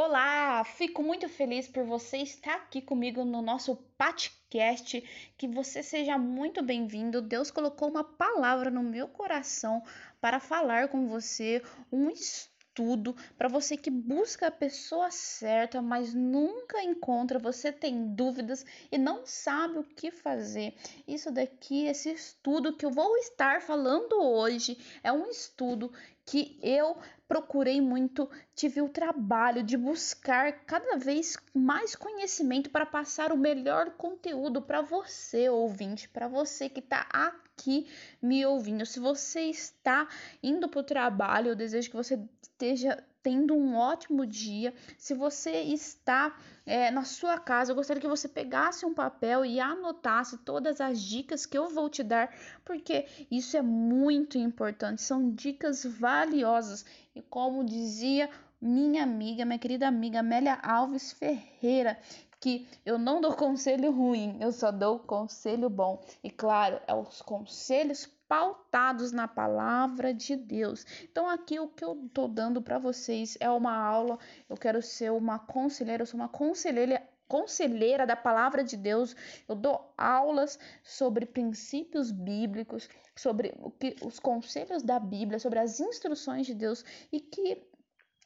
Olá, fico muito feliz por você estar aqui comigo no nosso podcast. Que você seja muito bem-vindo. Deus colocou uma palavra no meu coração para falar com você, um estudo para você que busca a pessoa certa, mas nunca encontra, você tem dúvidas e não sabe o que fazer. Isso daqui, esse estudo que eu vou estar falando hoje, é um estudo que eu procurei muito, tive o trabalho de buscar cada vez mais conhecimento para passar o melhor conteúdo para você, ouvinte, para você que está aqui me ouvindo. Se você está indo para o trabalho, eu desejo que você esteja tendo um ótimo dia. Se você está é, na sua casa, eu gostaria que você pegasse um papel e anotasse todas as dicas que eu vou te dar, porque isso é muito importante. São dicas valiosas e como dizia minha amiga, minha querida amiga Amélia Alves Ferreira, que eu não dou conselho ruim, eu só dou conselho bom. E claro, é os conselhos pautados na palavra de Deus. Então aqui o que eu tô dando para vocês é uma aula. Eu quero ser uma conselheira, eu sou uma conselheira conselheira da palavra de Deus. Eu dou aulas sobre princípios bíblicos, sobre o que, os conselhos da Bíblia, sobre as instruções de Deus e que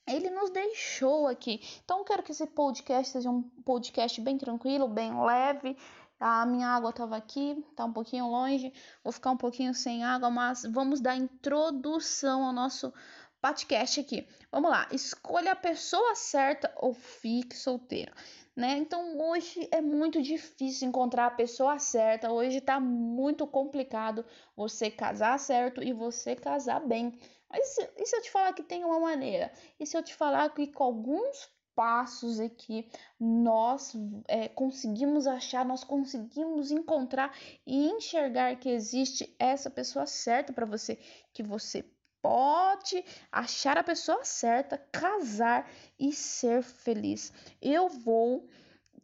ele nos deixou aqui. Então, quero que esse podcast seja um podcast bem tranquilo, bem leve. A minha água estava aqui, tá um pouquinho longe, vou ficar um pouquinho sem água, mas vamos dar introdução ao nosso podcast aqui. Vamos lá, escolha a pessoa certa ou fique solteiro né? Então hoje é muito difícil encontrar a pessoa certa. Hoje tá muito complicado você casar certo e você casar bem. Mas e se eu te falar que tem uma maneira? E se eu te falar que com alguns passos aqui nós é, conseguimos achar, nós conseguimos encontrar e enxergar que existe essa pessoa certa para você, que você pode achar a pessoa certa, casar e ser feliz. Eu vou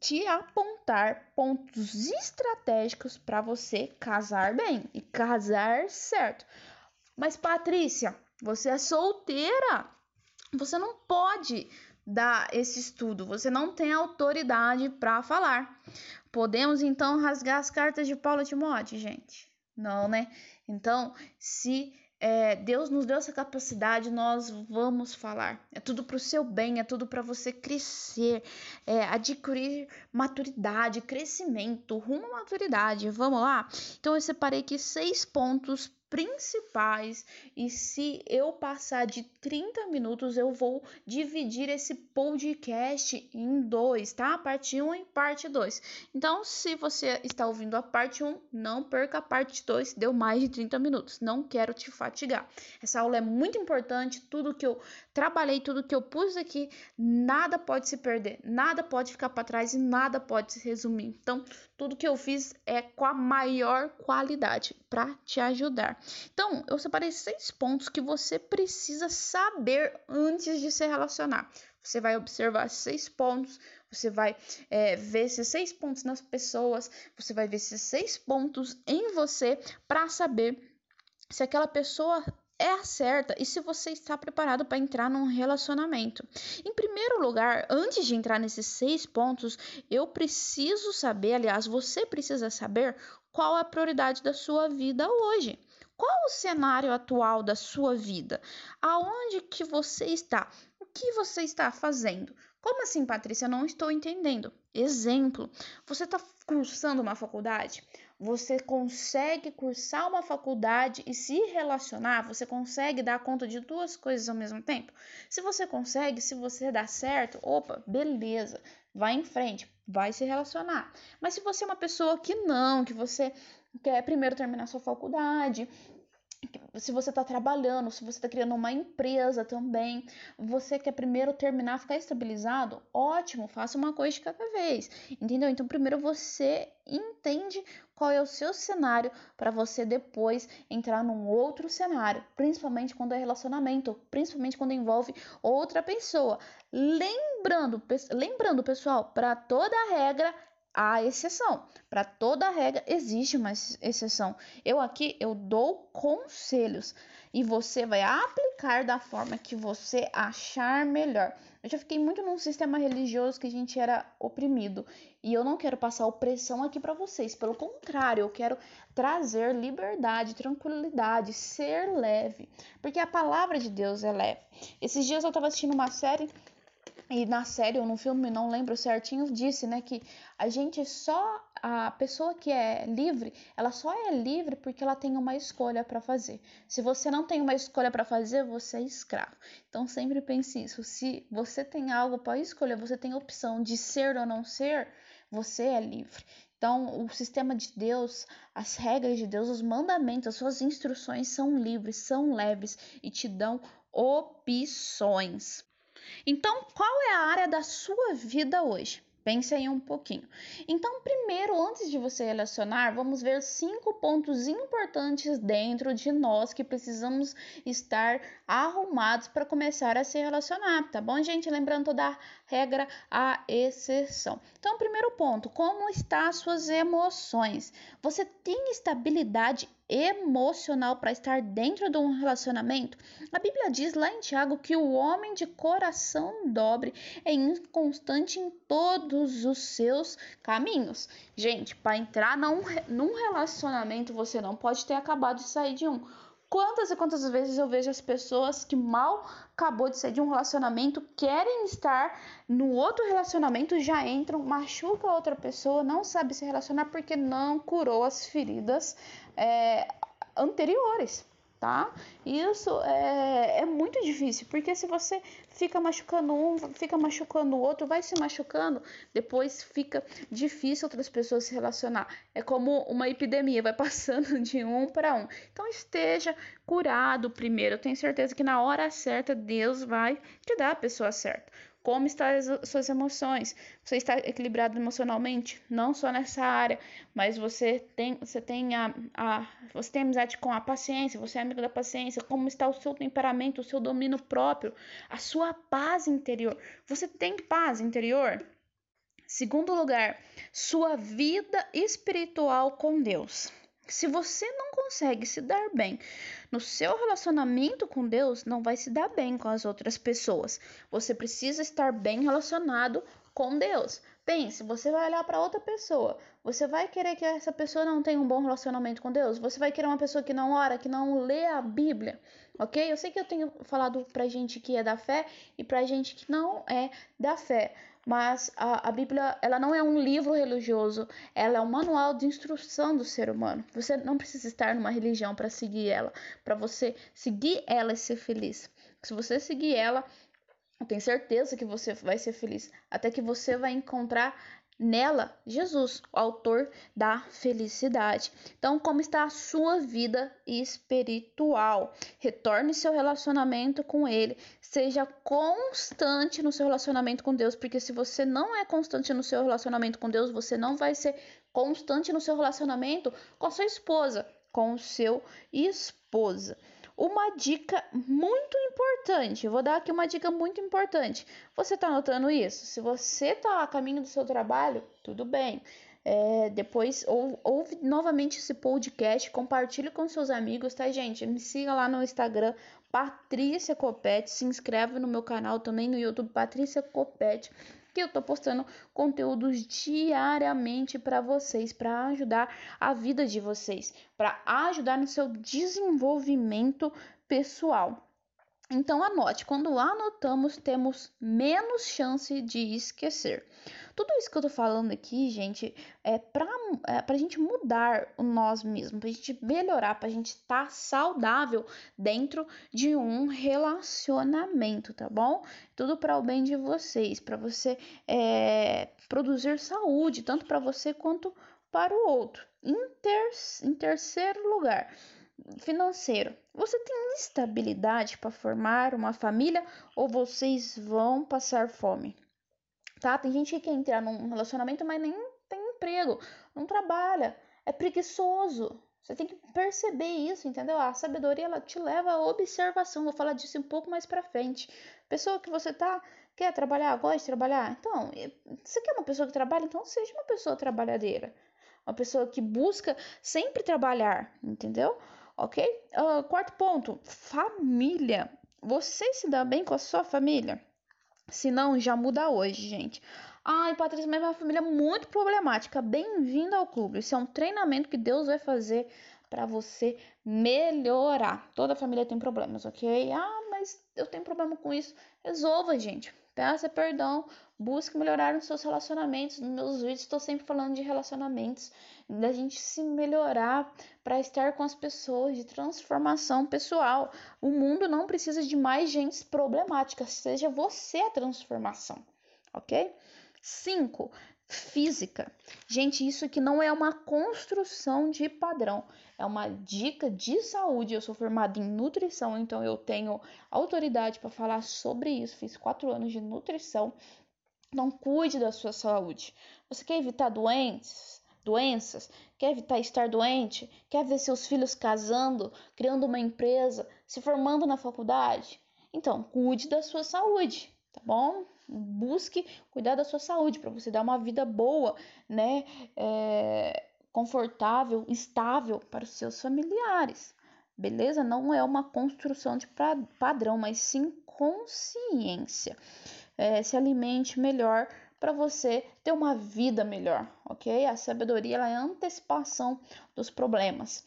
te apontar pontos estratégicos para você casar bem e casar certo. Mas Patrícia, você é solteira. Você não pode dar esse estudo, você não tem autoridade para falar. Podemos então rasgar as cartas de Paulo Timóteo, gente? Não, né? Então, se é, Deus nos deu essa capacidade, nós vamos falar. É tudo para o seu bem, é tudo para você crescer, é, adquirir maturidade, crescimento, rumo à maturidade. Vamos lá? Então eu separei aqui seis pontos principais e se eu passar de 30 minutos eu vou dividir esse podcast em dois, tá? Parte 1 e parte 2. Então, se você está ouvindo a parte 1, não perca a parte 2, deu mais de 30 minutos. Não quero te fatigar. Essa aula é muito importante, tudo que eu trabalhei, tudo que eu pus aqui, nada pode se perder, nada pode ficar para trás e nada pode se resumir. Então, tudo que eu fiz é com a maior qualidade para te ajudar. Então, eu separei seis pontos que você precisa saber antes de se relacionar. Você vai observar seis pontos, você vai é, ver esses seis pontos nas pessoas, você vai ver esses seis pontos em você para saber se aquela pessoa é a certa e se você está preparado para entrar num relacionamento. Em primeiro lugar, antes de entrar nesses seis pontos, eu preciso saber, aliás, você precisa saber qual é a prioridade da sua vida hoje. Qual o cenário atual da sua vida? Aonde que você está? O que você está fazendo? Como assim, Patrícia? Não estou entendendo. Exemplo: você está cursando uma faculdade? Você consegue cursar uma faculdade e se relacionar? Você consegue dar conta de duas coisas ao mesmo tempo? Se você consegue, se você dá certo, opa, beleza, vai em frente, vai se relacionar. Mas se você é uma pessoa que não, que você quer primeiro terminar sua faculdade, se você está trabalhando, se você está criando uma empresa também, você quer primeiro terminar, ficar estabilizado, ótimo, faça uma coisa de cada vez, entendeu? Então, primeiro você entende qual é o seu cenário para você depois entrar num outro cenário, principalmente quando é relacionamento, principalmente quando envolve outra pessoa. Lembrando, lembrando pessoal, para toda regra há exceção. Para toda regra existe uma exceção. Eu aqui eu dou conselhos e você vai aplicar da forma que você achar melhor. Eu já fiquei muito num sistema religioso que a gente era oprimido e eu não quero passar opressão aqui para vocês. Pelo contrário, eu quero trazer liberdade, tranquilidade, ser leve, porque a palavra de Deus é leve. Esses dias eu estava assistindo uma série e na série ou no filme, não lembro certinho, disse, né, que a gente só a pessoa que é livre, ela só é livre porque ela tem uma escolha para fazer. Se você não tem uma escolha para fazer, você é escravo. Então sempre pense isso. Se você tem algo para escolher, você tem opção de ser ou não ser, você é livre. Então, o sistema de Deus, as regras de Deus, os mandamentos, as suas instruções são livres, são leves e te dão opções. Então, qual é a área da sua vida hoje? Pense aí um pouquinho. Então, primeiro, antes de você relacionar, vamos ver cinco pontos importantes dentro de nós que precisamos estar arrumados para começar a se relacionar, tá bom, gente? Lembrando da regra a exceção. Então, primeiro ponto, como estão as suas emoções? Você tem estabilidade emocional para estar dentro de um relacionamento? A Bíblia diz lá em Tiago que o homem de coração dobre é inconstante em todos os seus caminhos. Gente, para entrar num, relacionamento, você não pode ter acabado de sair de um. Quantas e quantas vezes eu vejo as pessoas que mal acabou de sair de um relacionamento, querem estar no outro relacionamento, já entram, machuca a outra pessoa, não sabe se relacionar porque não curou as feridas é, anteriores, tá? Isso é, é muito difícil, porque se você fica machucando um, fica machucando o outro, vai se machucando, depois fica difícil outras pessoas se relacionar. É como uma epidemia, vai passando de um para um. Então esteja curado primeiro. Eu tenho certeza que na hora certa Deus vai te dar a pessoa certa como estão as suas emoções. Você está equilibrado emocionalmente, não só nessa área, mas você tem, você tem a, a, você tem amizade com a paciência, você é amigo da paciência, como está o seu temperamento, o seu domínio próprio, a sua paz interior. Você tem paz interior? Segundo lugar, sua vida espiritual com Deus. Se você não consegue se dar bem no seu relacionamento com Deus, não vai se dar bem com as outras pessoas. Você precisa estar bem relacionado com Deus. Pense, você vai olhar para outra pessoa, você vai querer que essa pessoa não tenha um bom relacionamento com Deus? Você vai querer uma pessoa que não ora, que não lê a Bíblia, ok? Eu sei que eu tenho falado pra gente que é da fé e pra gente que não é da fé, mas a, a Bíblia ela não é um livro religioso, ela é um manual de instrução do ser humano. Você não precisa estar numa religião para seguir ela, para você seguir ela e ser feliz. Se você seguir ela, eu tenho certeza que você vai ser feliz, até que você vai encontrar nela Jesus, o autor da felicidade. Então, como está a sua vida espiritual? Retorne seu relacionamento com ele, seja constante no seu relacionamento com Deus, porque se você não é constante no seu relacionamento com Deus, você não vai ser constante no seu relacionamento com a sua esposa, com o seu esposa. Uma dica muito importante, eu vou dar aqui uma dica muito importante. Você está notando isso? Se você está a caminho do seu trabalho, tudo bem. É, depois ou, ouve novamente esse podcast, compartilhe com seus amigos, tá, gente? Me siga lá no Instagram, Patrícia Copete, se inscreve no meu canal também no YouTube, Patrícia Copete que eu tô postando conteúdos diariamente para vocês, para ajudar a vida de vocês, para ajudar no seu desenvolvimento pessoal. Então anote, quando anotamos, temos menos chance de esquecer. Tudo isso que eu tô falando aqui, gente, é pra, é pra gente mudar o nós mesmos, pra gente melhorar, pra gente estar tá saudável dentro de um relacionamento, tá bom? Tudo para o bem de vocês, para você é, produzir saúde, tanto para você quanto para o outro. Em, ter, em terceiro lugar, financeiro. Você tem estabilidade para formar uma família ou vocês vão passar fome? Tá? Tem gente que quer entrar num relacionamento, mas nem tem emprego, não trabalha, é preguiçoso. Você tem que perceber isso, entendeu? A sabedoria ela te leva à observação. Vou falar disso um pouco mais para frente. Pessoa que você tá Quer trabalhar? Gosta de trabalhar? Então, você quer uma pessoa que trabalha? Então, seja uma pessoa trabalhadeira. Uma pessoa que busca sempre trabalhar, entendeu? Ok? Uh, quarto ponto: família. Você se dá bem com a sua família? Se não, já muda hoje, gente. Ai, Patrícia, mas minha família é muito problemática. Bem-vindo ao clube. Isso é um treinamento que Deus vai fazer para você melhorar. Toda família tem problemas, ok? Ah, mas eu tenho problema com isso. Resolva, gente. Peça perdão, busque melhorar os seus relacionamentos. Nos meus vídeos estou sempre falando de relacionamentos, da gente se melhorar para estar com as pessoas, de transformação pessoal. O mundo não precisa de mais gente problemática, seja você a transformação, ok? 5 física. Gente, isso aqui não é uma construção de padrão, é uma dica de saúde. Eu sou formada em nutrição, então eu tenho autoridade para falar sobre isso. Fiz quatro anos de nutrição. Então, cuide da sua saúde. Você quer evitar doenças? Doenças? Quer evitar estar doente? Quer ver seus filhos casando, criando uma empresa, se formando na faculdade? Então, cuide da sua saúde, tá bom? Busque cuidar da sua saúde para você dar uma vida boa, né? É, confortável, estável para os seus familiares. Beleza? Não é uma construção de padrão, mas sim consciência. É, se alimente melhor para você ter uma vida melhor, ok? A sabedoria ela é a antecipação dos problemas,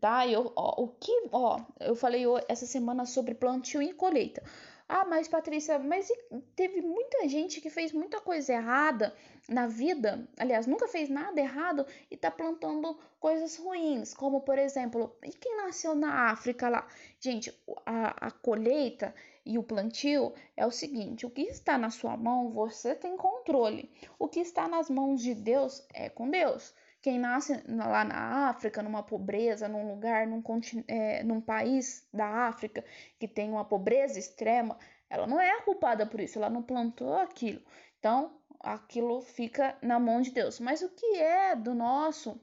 tá? Eu, ó, o que, ó, eu falei essa semana sobre plantio e colheita. Ah, mas Patrícia, mas teve muita gente que fez muita coisa errada na vida, aliás, nunca fez nada errado e tá plantando coisas ruins, como por exemplo, e quem nasceu na África lá? Gente, a, a colheita e o plantio é o seguinte: o que está na sua mão, você tem controle. O que está nas mãos de Deus é com Deus. Quem nasce lá na África, numa pobreza, num lugar, num, é, num país da África que tem uma pobreza extrema, ela não é culpada por isso, ela não plantou aquilo. Então, aquilo fica na mão de Deus. Mas o que é do nosso,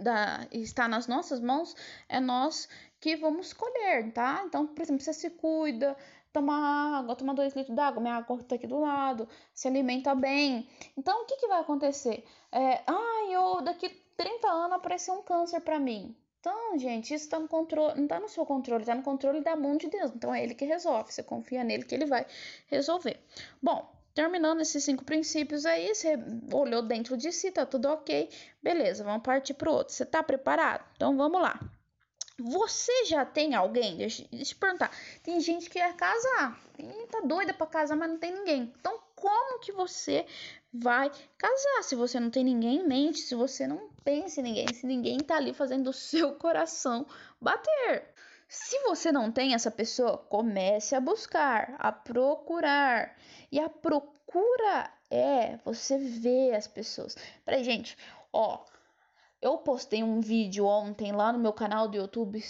da, está nas nossas mãos, é nós que vamos colher, tá? Então, por exemplo, você se cuida, toma água, toma dois litros d'água, minha água está aqui do lado, se alimenta bem. Então, o que, que vai acontecer? É, ah, eu daqui 30 anos apareceu um câncer para mim. Então, gente, isso tá no controle, não está no seu controle, está no controle da mão de Deus. Então é ele que resolve. Você confia nele que ele vai resolver. Bom, terminando esses cinco princípios aí, você olhou dentro de si, tá tudo ok. Beleza, vamos partir pro outro. Você tá preparado? Então vamos lá. Você já tem alguém? Deixa, deixa eu perguntar. Tem gente que quer casar. E tá doida para casar, mas não tem ninguém. Então, como que você vai casar se você não tem ninguém em mente, se você não pensa em ninguém, se ninguém tá ali fazendo o seu coração bater? Se você não tem essa pessoa, comece a buscar, a procurar. E a procura é você ver as pessoas. Peraí, gente, ó, eu postei um vídeo ontem lá no meu canal do YouTube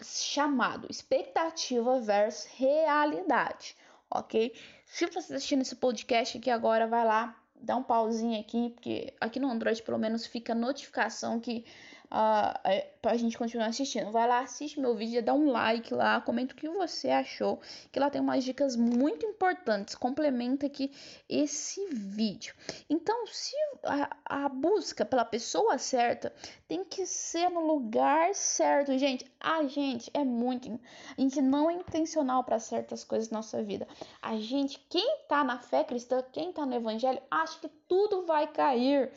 chamado Expectativa versus Realidade, ok? Se você está assistindo esse podcast aqui agora, vai lá, dá um pauzinho aqui, porque aqui no Android pelo menos fica notificação que uh, pra gente continuar assistindo. Vai lá, assiste meu vídeo, dá um like lá, comenta o que você achou, que lá tem umas dicas muito importantes. Complementa aqui esse vídeo. Então, se a, a busca pela pessoa certa tem que ser no lugar certo, gente. A gente é muito, a gente não é intencional para certas coisas na nossa vida. A gente, quem tá na fé cristã, quem tá no evangelho, acha que tudo vai cair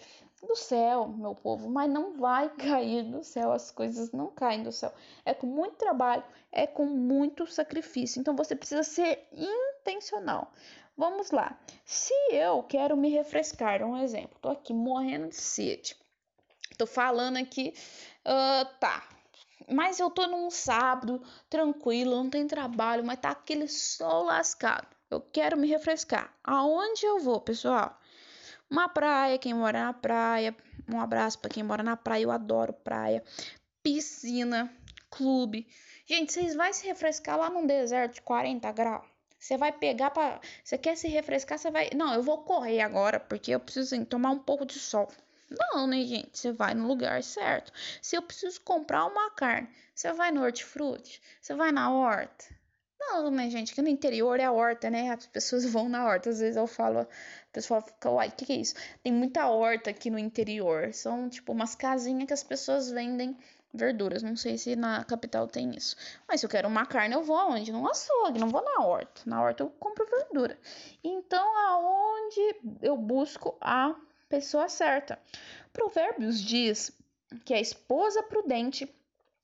do céu, meu povo, mas não vai cair do céu, as coisas não caem do céu. É com muito trabalho, é com muito sacrifício. Então você precisa ser intencional. Vamos lá. Se eu quero me refrescar, um exemplo, tô aqui morrendo de sede. Tô falando aqui, uh, tá. Mas eu tô num sábado, tranquilo, não tem trabalho, mas tá aquele sol lascado. Eu quero me refrescar. Aonde eu vou, pessoal? Uma praia, quem mora na praia, um abraço para quem mora na praia, eu adoro praia. Piscina, clube. Gente, vocês vão se refrescar lá num deserto de 40 graus? Você vai pegar para, você quer se refrescar, você vai, não, eu vou correr agora porque eu preciso assim, tomar um pouco de sol. Não, né, gente? Você vai no lugar certo. Se eu preciso comprar uma carne, você vai no hortifruti, você vai na horta. Não, mas gente, que no interior é a horta, né? As pessoas vão na horta. Às vezes eu falo, a pessoa fica, uai, o que, que é isso? Tem muita horta aqui no interior. São tipo umas casinhas que as pessoas vendem verduras. Não sei se na capital tem isso. Mas se eu quero uma carne, eu vou aonde? No açougue, não vou na horta. Na horta eu compro verdura. Então, aonde eu busco a pessoa certa? Provérbios diz que a esposa prudente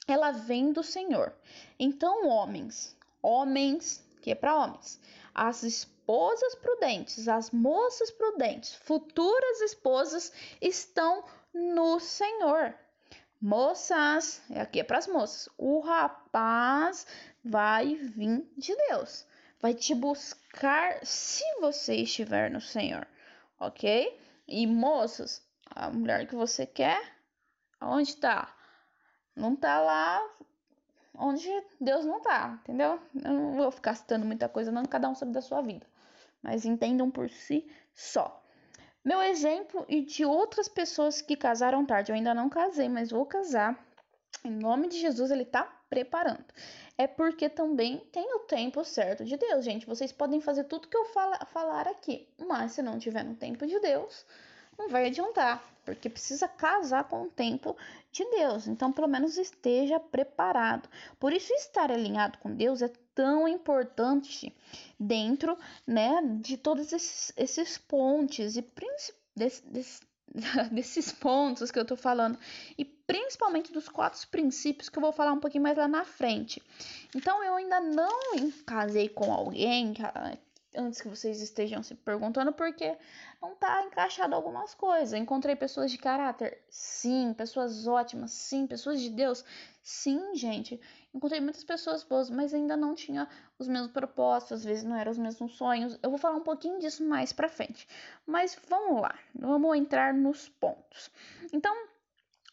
ela vem do Senhor. Então, homens, homens, que é para homens, as esposas prudentes, as moças prudentes, futuras esposas estão no Senhor. Moças, aqui é para as moças. O rapaz vai vir de Deus, vai te buscar se você estiver no Senhor, ok? E moças, a mulher que você quer, aonde está? Não tá lá onde Deus não tá, entendeu? Eu não vou ficar citando muita coisa, não, cada um sabe da sua vida. Mas entendam por si só. Meu exemplo e de outras pessoas que casaram tarde. Eu ainda não casei, mas vou casar. Em nome de Jesus, ele tá preparando. É porque também tem o tempo certo de Deus, gente. Vocês podem fazer tudo que eu fala, falar aqui, mas se não tiver no tempo de Deus, não vai adiantar, porque precisa casar com o tempo de Deus. Então, pelo menos esteja preparado. Por isso, estar alinhado com Deus é tão importante dentro, né, de todos esses, esses pontes e desse, desses pontos que eu tô falando e principalmente dos quatro princípios que eu vou falar um pouquinho mais lá na frente. Então eu ainda não casei com alguém antes que vocês estejam se perguntando porque não tá encaixado algumas coisas. Encontrei pessoas de caráter, sim, pessoas ótimas, sim, pessoas de Deus, sim, gente. Encontrei muitas pessoas boas, mas ainda não tinha os mesmos propósitos, às vezes não eram os mesmos sonhos. Eu vou falar um pouquinho disso mais pra frente. Mas vamos lá, vamos entrar nos pontos. Então,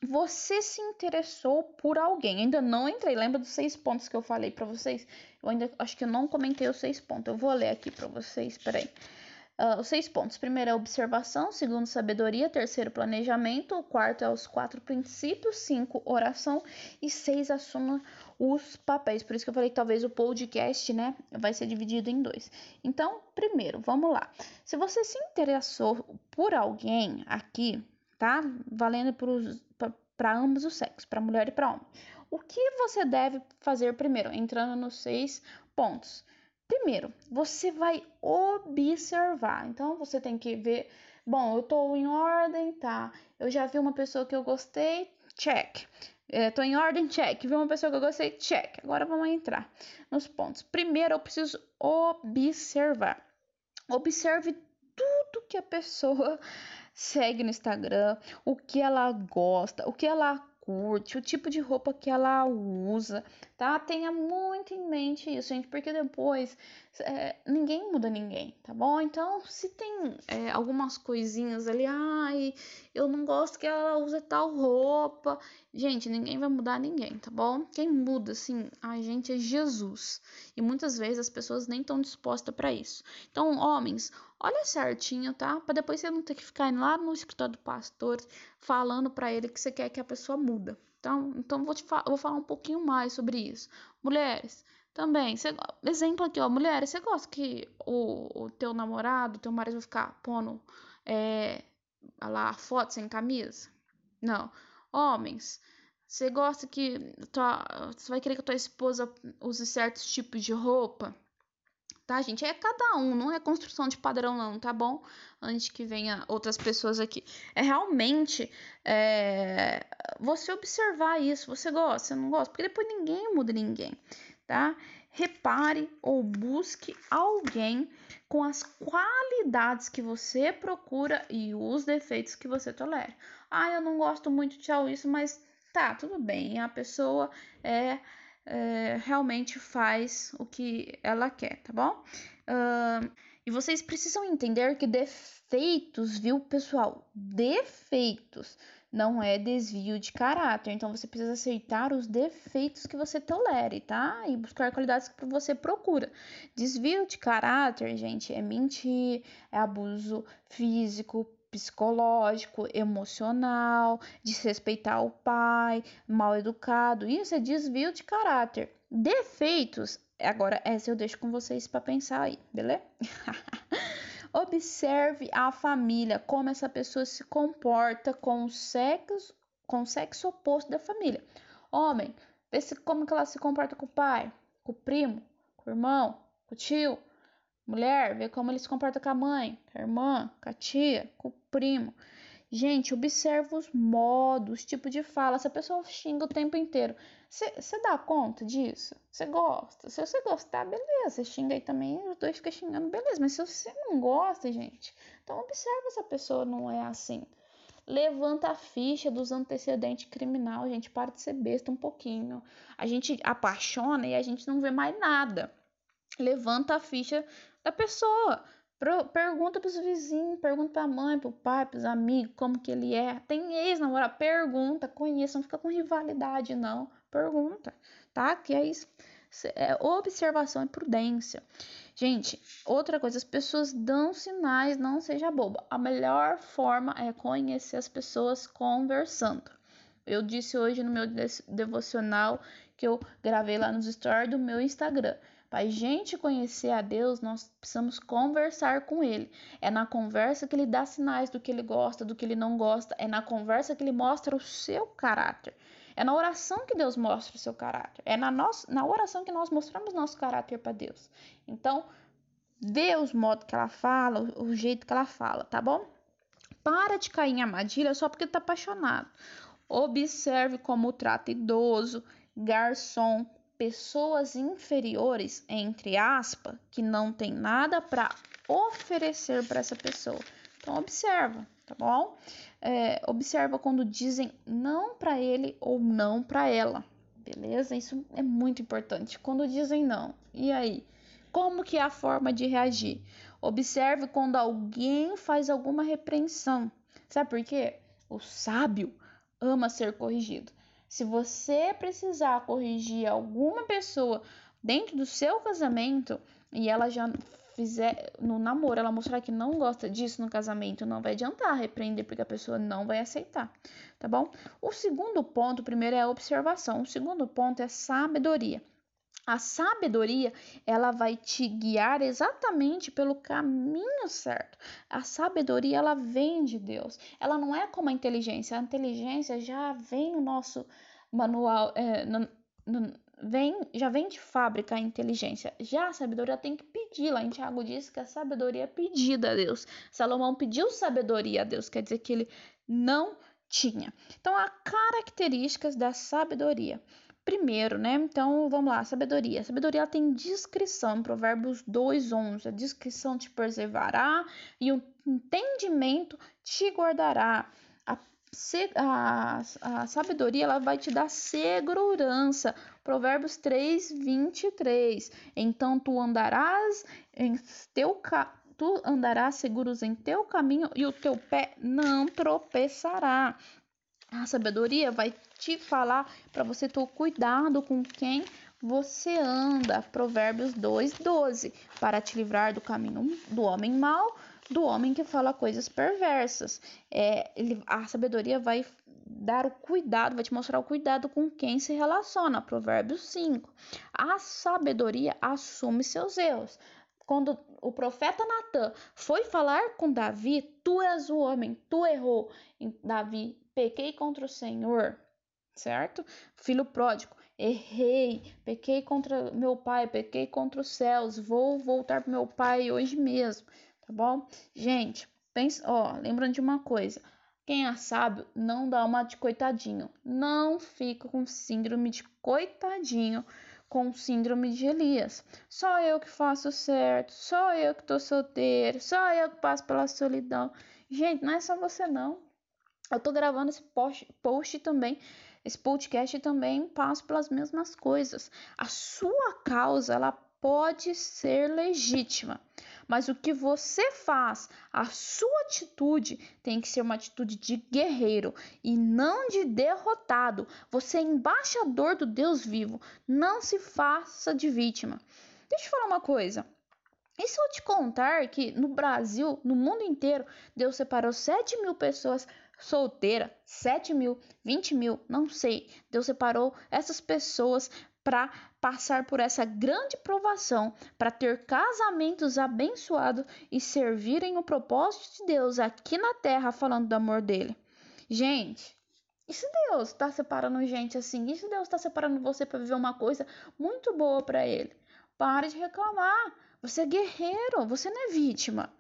você se interessou por alguém. Ainda não entrei. Lembra dos seis pontos que eu falei para vocês? Eu ainda acho que eu não comentei os seis pontos. Eu vou ler aqui para vocês. Peraí. Uh, os seis pontos. Primeiro é observação, segundo sabedoria, terceiro planejamento, o quarto é os quatro princípios, cinco oração e seis assuma os papéis. Por isso que eu falei que talvez o podcast, né, vai ser dividido em dois. Então, primeiro, vamos lá. Se você se interessou por alguém aqui, tá? Valendo para ambos os sexos, para mulher e para homem. O que você deve fazer primeiro? Entrando nos seis pontos. Primeiro, você vai observar. Então, você tem que ver. Bom, eu tô em ordem, tá? Eu já vi uma pessoa que eu gostei, check. É, tô em ordem, check. Vi uma pessoa que eu gostei, check. Agora vamos entrar nos pontos. Primeiro, eu preciso observar. Observe tudo que a pessoa segue no Instagram, o que ela gosta, o que ela curte, o tipo de roupa que ela usa, tá? Tenha muito em mente isso, gente, porque depois é, ninguém muda ninguém, tá bom? Então, se tem é, algumas coisinhas ali, ai, eu não gosto que ela use tal roupa, gente, ninguém vai mudar ninguém, tá bom? Quem muda, assim, a gente é Jesus. E muitas vezes as pessoas nem estão dispostas para isso. Então, homens, olha certinho, tá? Para depois você não ter que ficar lá no escritório do pastor falando para ele que você quer que a pessoa muda. Então, então vou te fa vou falar um pouquinho mais sobre isso. Mulheres, também, exemplo aqui, ó, mulheres, você gosta que o, o teu namorado, teu marido vai ficar pondo é, lá foto sem camisa? Não. Homens, você gosta que tua, você vai querer que a tua esposa use certos tipos de roupa? tá, gente? É cada um, não é construção de padrão, não, tá bom? Antes que venha outras pessoas aqui. É realmente é, você observar isso. Você gosta, você não gosta? Porque depois ninguém muda ninguém, tá? Repare ou busque alguém com as qualidades que você procura e os defeitos que você tolera. Ah, eu não gosto muito de isso, mas tá, tudo bem. A pessoa é é, realmente faz o que ela quer, tá bom? Uh, e vocês precisam entender que defeitos, viu, pessoal? Defeitos não é desvio de caráter. Então você precisa aceitar os defeitos que você tolere, tá? E buscar qualidades que você procura. Desvio de caráter, gente, é mentir, é abuso físico, psicológico, emocional, desrespeitar o pai, mal educado. Isso é desvio de caráter. Defeitos Agora, essa eu deixo com vocês para pensar aí, beleza? Observe a família, como essa pessoa se comporta com o sexo, com o sexo oposto da família. Homem, vê se como que ela se comporta com o pai, com o primo, com o irmão, com o tio. Mulher, vê como ele se comporta com a mãe, com a irmã, com a tia, com o primo. Gente, observa os modos, tipo de fala. Se a pessoa xinga o tempo inteiro, você dá conta disso? Você gosta? Se você gostar, beleza. Você xinga aí também, os dois ficam xingando, beleza. Mas se você não gosta, gente, então observa se a pessoa não é assim. Levanta a ficha dos antecedentes criminal, gente. Para de ser besta um pouquinho. A gente apaixona e a gente não vê mais nada. Levanta a ficha da pessoa. Pergunta pros vizinhos, pergunta pra mãe, pro pai, pros amigos, como que ele é. Tem ex-namorado, pergunta, conheça, não fica com rivalidade, não. Pergunta, tá? Que é isso. É observação e prudência. Gente, outra coisa, as pessoas dão sinais, não seja boba. A melhor forma é conhecer as pessoas conversando. Eu disse hoje no meu devocional que eu gravei lá nos stories do meu Instagram. Para a gente conhecer a Deus, nós precisamos conversar com Ele. É na conversa que Ele dá sinais do que Ele gosta, do que Ele não gosta. É na conversa que Ele mostra o seu caráter. É na oração que Deus mostra o seu caráter. É na, nossa, na oração que nós mostramos nosso caráter para Deus. Então, Deus, o modo que ela fala, o jeito que ela fala, tá bom? Para de cair em armadilha só porque tá apaixonado. Observe como trata idoso, garçom, pessoas inferiores, entre aspas, que não tem nada para oferecer para essa pessoa. Então observa, tá bom? É, observa quando dizem não para ele ou não para ela, beleza? Isso é muito importante. Quando dizem não, e aí? Como que é a forma de reagir? Observe quando alguém faz alguma repreensão. Sabe por quê? O sábio ama ser corrigido. Se você precisar corrigir alguma pessoa dentro do seu casamento e ela já fizer no namoro, ela mostrar que não gosta disso no casamento, não vai adiantar repreender porque a pessoa não vai aceitar, tá bom? O segundo ponto, o primeiro é a observação, o segundo ponto é sabedoria. A sabedoria, ela vai te guiar exatamente pelo caminho certo. A sabedoria, ela vem de Deus. Ela não é como a inteligência. A inteligência já vem no nosso manual, é, no, no, vem, já vem de fábrica a inteligência. Já a sabedoria tem que pedir. Lá em Tiago diz que a sabedoria é pedida a Deus. Salomão pediu sabedoria a Deus, quer dizer que ele não tinha. Então, há características da sabedoria. Primeiro, né? Então, vamos lá, sabedoria. A sabedoria tem descrição, Provérbios 2:11. A descrição te preservará e o entendimento te guardará. A, a, a sabedoria ela vai te dar segurança. Provérbios 3:23. Então tu andarás em teu tu andarás seguros em teu caminho e o teu pé não tropeçará. A sabedoria vai te falar para você ter cuidado com quem você anda. Provérbios 2:12, para te livrar do caminho do homem mau, do homem que fala coisas perversas. É, ele, a sabedoria vai dar o cuidado, vai te mostrar o cuidado com quem se relaciona. Provérbios 5. A sabedoria assume seus erros. Quando o profeta Natan foi falar com Davi, tu és o homem, tu errou. Davi pequei contra o Senhor, certo? Filho pródigo, errei, pequei contra meu pai, pequei contra os céus, vou voltar para meu pai hoje mesmo, tá bom? Gente, pensa, ó, lembrando de uma coisa. Quem é sábio não dá uma de coitadinho. Não fica com síndrome de coitadinho, com síndrome de Elias. Só eu que faço certo, só eu que tô solteiro, só eu que passo pela solidão. Gente, não é só você não. Eu tô gravando esse post, post também, esse podcast também passo pelas mesmas coisas. A sua causa, ela pode ser legítima, mas o que você faz, a sua atitude tem que ser uma atitude de guerreiro e não de derrotado. Você é embaixador do Deus vivo, não se faça de vítima. Deixa eu falar uma coisa. E se eu te contar que no Brasil, no mundo inteiro, Deus separou 7 mil pessoas solteira, 7 mil, 20 mil, não sei. Deus separou essas pessoas para passar por essa grande provação para ter casamentos abençoados e servirem o propósito de Deus aqui na terra, falando do amor dele. Gente, e se Deus está separando gente assim? E se Deus está separando você para viver uma coisa muito boa para Ele? Pare de reclamar. Você é guerreiro, você não é vítima.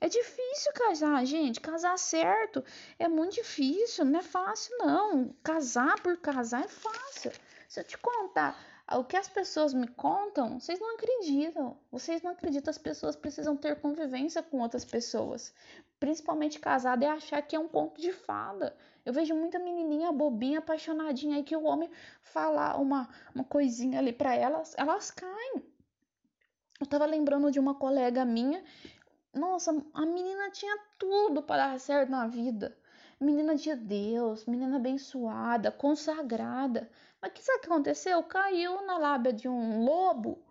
É difícil casar, gente. Casar certo é muito difícil, não é fácil, não. Casar por casar é fácil. Se eu te contar o que as pessoas me contam, vocês não acreditam. Vocês não acreditam, as pessoas precisam ter convivência com outras pessoas. Principalmente casada é achar que é um conto de fada. Eu vejo muita menininha bobinha, apaixonadinha aí que o homem falar uma, uma coisinha ali para elas, elas caem. Eu tava lembrando de uma colega minha nossa, a menina tinha tudo para dar certo na vida. Menina de Deus, menina abençoada, consagrada. Mas que o que aconteceu? Caiu na lábia de um lobo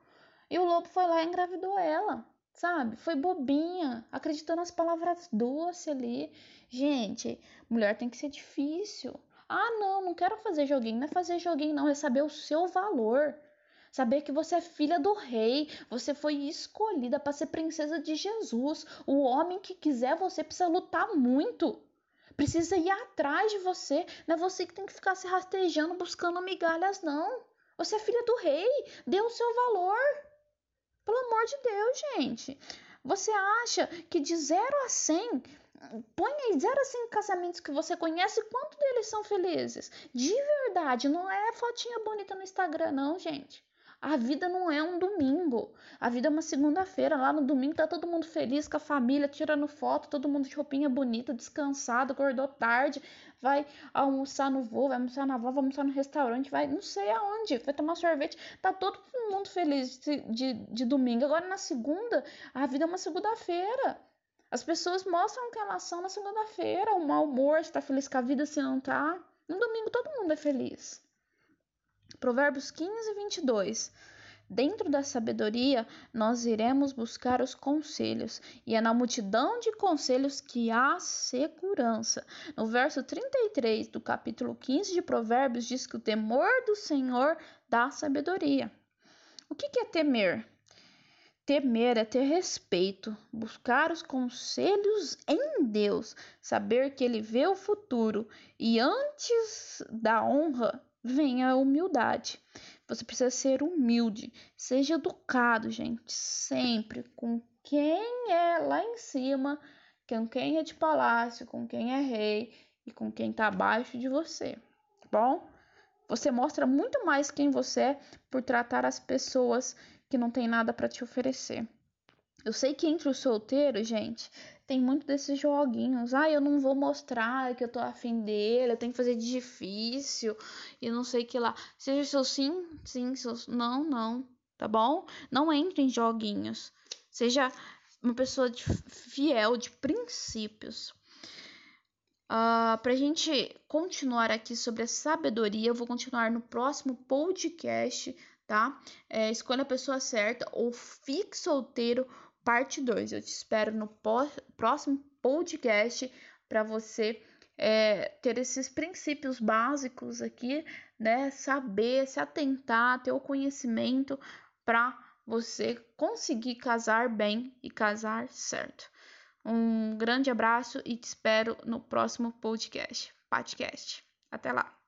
e o lobo foi lá e engravidou ela, sabe? Foi bobinha, acreditando nas palavras doces ali. Gente, mulher tem que ser difícil. Ah, não, não quero fazer joguinho. Não é fazer joguinho, não, é saber o seu valor. Saber que você é filha do rei, você foi escolhida para ser princesa de Jesus. O homem que quiser você precisa lutar muito. Precisa ir atrás de você. Não é você que tem que ficar se rastejando buscando migalhas, não. Você é filha do rei. Dê o seu valor. Pelo amor de Deus, gente. Você acha que de 0 a 100, põe aí 0 a 100 casamentos que você conhece, quanto deles são felizes? De verdade, não é fotinha bonita no Instagram, não, gente. A vida não é um domingo. A vida é uma segunda-feira. Lá no domingo tá todo mundo feliz com a família, tirando foto, todo mundo de roupinha bonita, descansado, acordou tarde, vai almoçar no voo, vai almoçar na avó, vai almoçar no restaurante, vai não sei aonde, vai tomar sorvete. Tá todo mundo feliz de, de, de domingo. Agora na segunda, a vida é uma segunda-feira. As pessoas mostram que elas são na segunda-feira, o mau humor, se tá feliz com a vida, se não tá. No domingo todo mundo é feliz. Provérbios 15, 22. Dentro da sabedoria, nós iremos buscar os conselhos, e é na multidão de conselhos que há segurança. No verso 33 do capítulo 15 de Provérbios, diz que o temor do Senhor dá sabedoria. O que é temer? Temer é ter respeito, buscar os conselhos em Deus, saber que Ele vê o futuro e antes da honra vem a humildade. Você precisa ser humilde, seja educado, gente, sempre com quem é lá em cima, com quem é de palácio, com quem é rei e com quem está abaixo de você, tá bom? Você mostra muito mais quem você é por tratar as pessoas que não têm nada para te oferecer. Eu sei que entre os solteiros, gente, tem muito desses joguinhos. Ah, eu não vou mostrar que eu tô afim dele, eu tenho que fazer difícil e não sei que lá. Seja seu sim, sim, seus não, não, tá bom? Não entre em joguinhos. Seja uma pessoa de, fiel, de princípios. Uh, para a gente continuar aqui sobre a sabedoria, eu vou continuar no próximo podcast, tá? É, escolha a pessoa certa ou fique solteiro parte 2. Eu te espero no próximo podcast para você é, ter esses princípios básicos aqui, né? Saber, se atentar, ter o conhecimento para você conseguir casar bem e casar certo. Um grande abraço e te espero no próximo podcast. Podcast. Até lá.